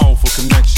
powerful connection.